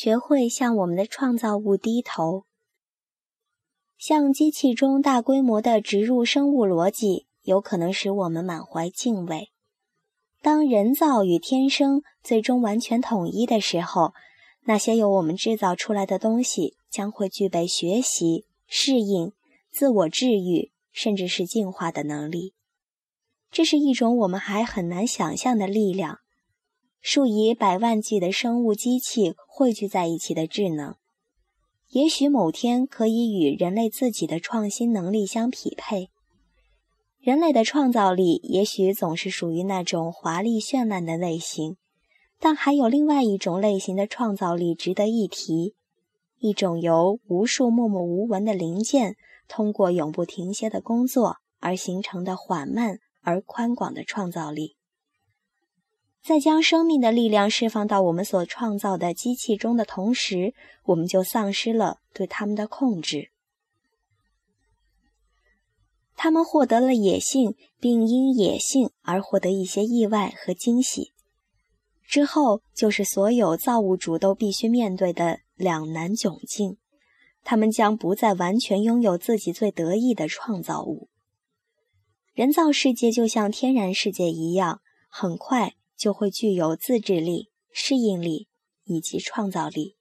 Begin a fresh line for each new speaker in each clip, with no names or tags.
学会向我们的创造物低头。向机器中大规模的植入生物逻辑，有可能使我们满怀敬畏。当人造与天生最终完全统一的时候，那些由我们制造出来的东西将会具备学习、适应、自我治愈，甚至是进化的能力。这是一种我们还很难想象的力量，数以百万计的生物机器汇聚在一起的智能。也许某天可以与人类自己的创新能力相匹配。人类的创造力也许总是属于那种华丽绚烂的类型，但还有另外一种类型的创造力值得一提：一种由无数默默无闻的零件通过永不停歇的工作而形成的缓慢而宽广的创造力。在将生命的力量释放到我们所创造的机器中的同时，我们就丧失了对它们的控制。他们获得了野性，并因野性而获得一些意外和惊喜。之后就是所有造物主都必须面对的两难窘境：他们将不再完全拥有自己最得意的创造物。人造世界就像天然世界一样，很快。就会具有自制力、适应力以及创造力，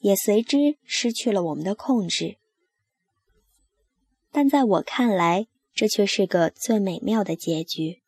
也随之失去了我们的控制。但在我看来，这却是个最美妙的结局。